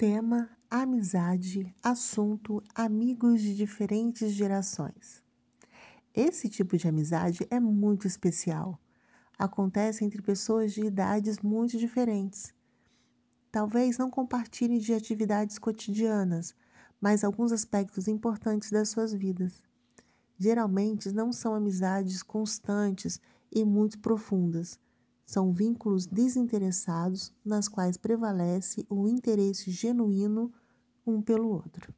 Tema: amizade, assunto: amigos de diferentes gerações. Esse tipo de amizade é muito especial. Acontece entre pessoas de idades muito diferentes. Talvez não compartilhem de atividades cotidianas, mas alguns aspectos importantes das suas vidas. Geralmente não são amizades constantes e muito profundas são vínculos desinteressados nas quais prevalece o interesse genuíno um pelo outro.